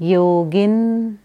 Yogin.